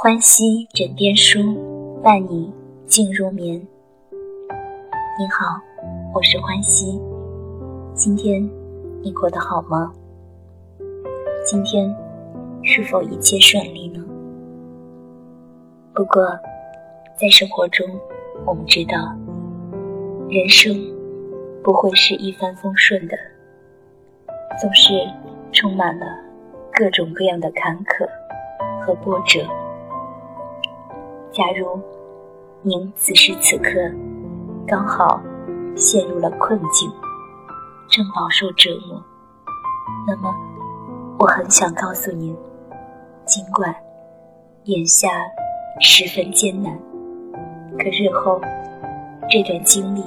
欢喜枕边书，伴你静入眠。你好，我是欢喜。今天你过得好吗？今天是否一切顺利呢？不过，在生活中，我们知道，人生不会是一帆风顺的，总是充满了各种各样的坎坷和波折。假如您此时此刻刚好陷入了困境，正饱受折磨，那么我很想告诉您，尽管眼下十分艰难，可日后这段经历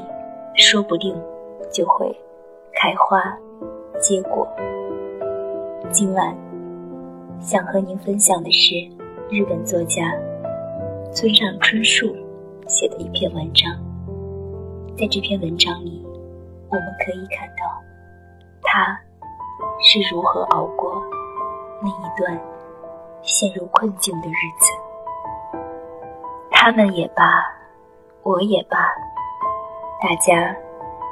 说不定就会开花结果。今晚想和您分享的是日本作家。村上春树写的一篇文章，在这篇文章里，我们可以看到他是如何熬过那一段陷入困境的日子。他们也罢，我也罢，大家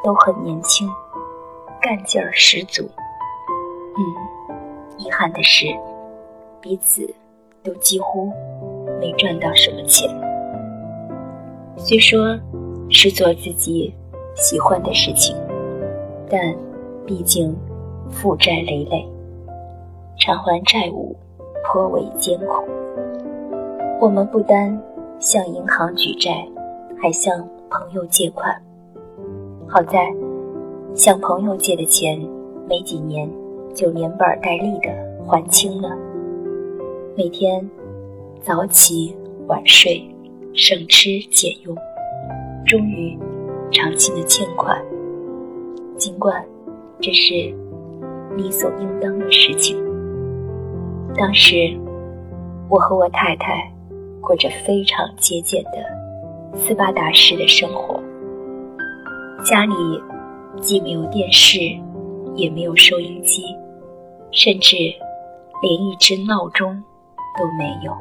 都很年轻，干劲儿十足。嗯，遗憾的是，彼此都几乎。没赚到什么钱，虽说是做自己喜欢的事情，但毕竟负债累累，偿还债务颇为艰苦。我们不单向银行举债，还向朋友借款。好在向朋友借的钱，没几年就连本带利的还清了。每天。早起晚睡，省吃俭用，终于偿清了欠款。尽管这是理所应当的事情，当时我和我太太过着非常节俭的斯巴达式的生活，家里既没有电视，也没有收音机，甚至连一只闹钟都没有。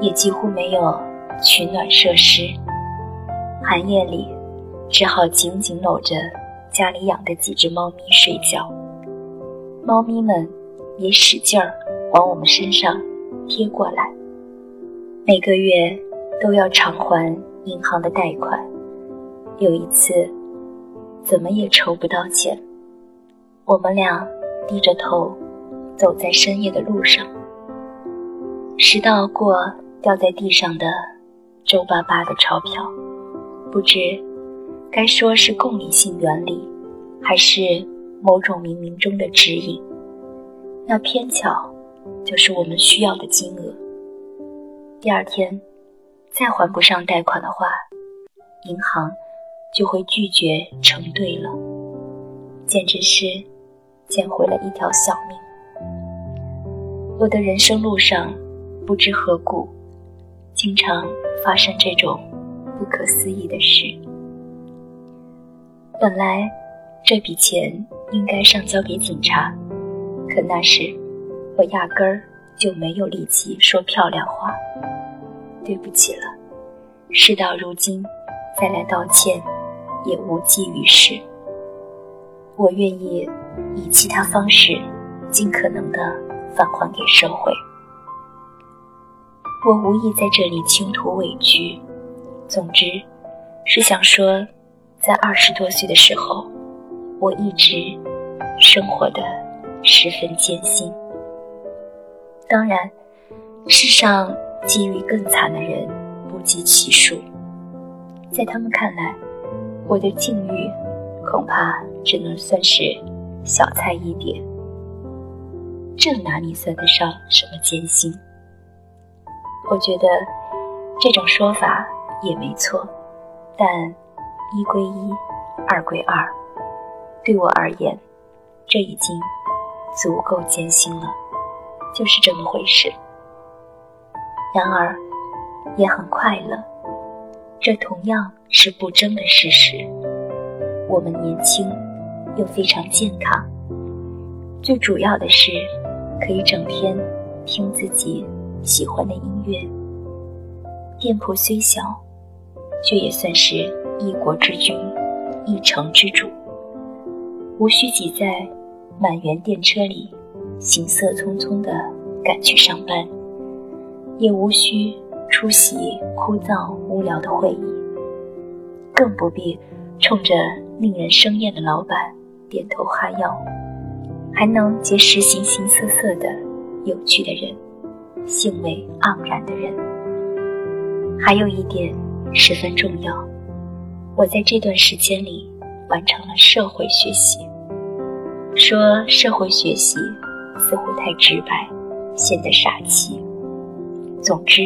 也几乎没有取暖设施，寒夜里只好紧紧搂着家里养的几只猫咪睡觉。猫咪们也使劲儿往我们身上贴过来。每个月都要偿还银行的贷款，有一次怎么也筹不到钱，我们俩低着头走在深夜的路上，拾到过。掉在地上的皱巴巴的钞票，不知该说是共理性原理，还是某种冥冥中的指引。那偏巧就是我们需要的金额。第二天再还不上贷款的话，银行就会拒绝承兑了，简直是捡回了一条小命。我的人生路上，不知何故。经常发生这种不可思议的事。本来这笔钱应该上交给警察，可那时我压根儿就没有力气说漂亮话。对不起了，事到如今再来道歉也无济于事。我愿意以其他方式尽可能的返还给社会。我无意在这里倾吐委屈，总之是想说，在二十多岁的时候，我一直生活的十分艰辛。当然，世上机遇更惨的人不计其数，在他们看来，我的境遇恐怕只能算是小菜一碟。这哪里算得上什么艰辛？我觉得这种说法也没错，但一归一，二归二，对我而言，这已经足够艰辛了，就是这么回事。然而，也很快乐，这同样是不争的事实。我们年轻又非常健康，最主要的是可以整天听自己。喜欢的音乐。店铺虽小，却也算是一国之君、一城之主，无需挤在满员电车里，行色匆匆地赶去上班，也无需出席枯燥无聊的会议，更不必冲着令人生厌的老板点头哈腰。还能结识形形色色的有趣的人，兴味盎然的人。还有一点十分重要，我在这段时间里完成了社会学习。说社会学习似乎太直白，显得傻气。总之，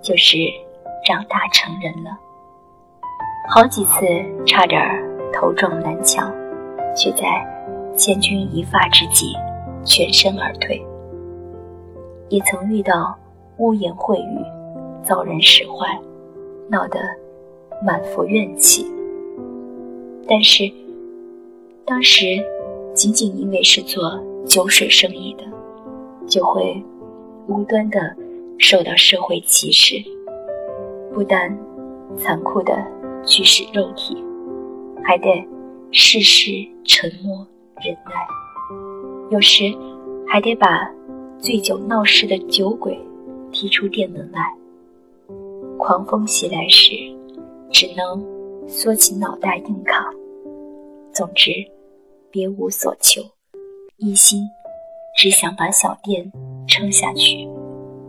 就是长大成人了。好几次差点头撞南墙，却在。千钧一发之际，全身而退。也曾遇到污言秽语，遭人使坏，闹得满腹怨气。但是，当时仅仅因为是做酒水生意的，就会无端的受到社会歧视，不但残酷的驱使肉体，还得事事沉默。忍耐，有时还得把醉酒闹事的酒鬼踢出店门外。狂风袭来时，只能缩起脑袋硬扛。总之，别无所求，一心只想把小店撑下去，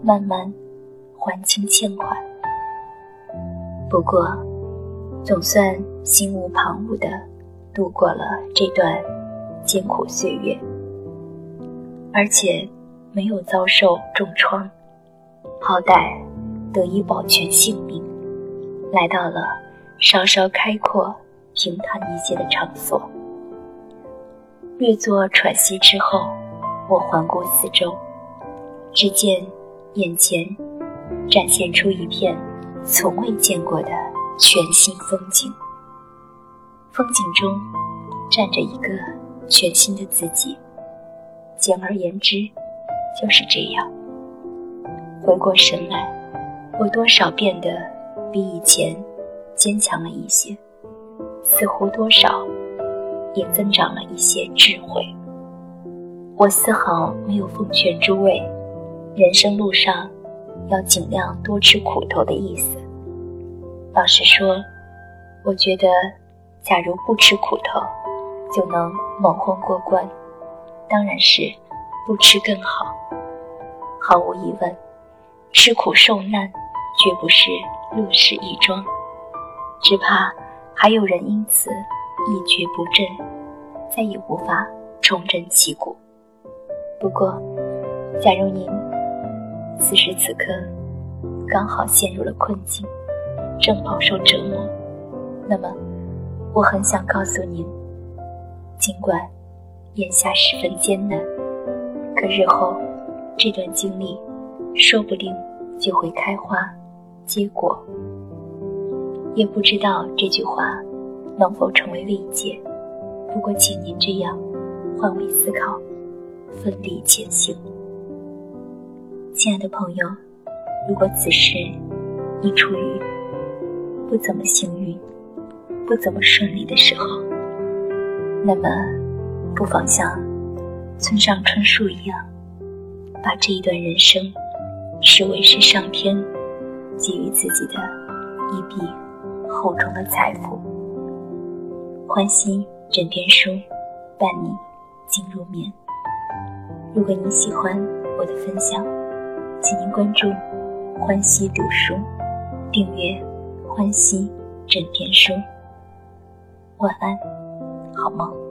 慢慢还清欠款。不过，总算心无旁骛地度过了这段。艰苦岁月，而且没有遭受重创，好歹得以保全性命，来到了稍稍开阔、平坦一些的场所。略作喘息之后，我环顾四周，只见眼前展现出一片从未见过的全新风景。风景中站着一个。全新的自己，简而言之，就是这样。回过神来，我多少变得比以前坚强了一些，似乎多少也增长了一些智慧。我丝毫没有奉劝诸位，人生路上要尽量多吃苦头的意思。老实说，我觉得，假如不吃苦头，就能蒙混过关，当然是不吃更好。毫无疑问，吃苦受难绝不是乐事一桩，只怕还有人因此一蹶不振，再也无法重振旗鼓。不过，假如您此时此刻刚好陷入了困境，正饱受折磨，那么我很想告诉您。尽管眼下十分艰难，可日后这段经历说不定就会开花结果。也不知道这句话能否成为慰藉。不过，请您这样换位思考，奋力前行。亲爱的朋友，如果此时你处于不怎么幸运、不怎么顺利的时候，那么，不妨像村上春树一样，把这一段人生视为是上天给予自己的一笔厚重的财富。欢喜枕边书，伴你进入眠。如果你喜欢我的分享，请您关注“欢喜读书”，订阅“欢喜枕边书”。晚安。好梦？